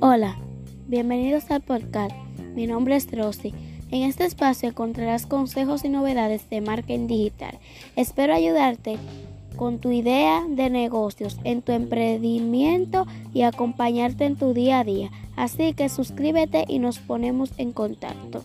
Hola, bienvenidos al podcast. Mi nombre es Rosy. En este espacio encontrarás consejos y novedades de marketing digital. Espero ayudarte con tu idea de negocios, en tu emprendimiento y acompañarte en tu día a día. Así que suscríbete y nos ponemos en contacto.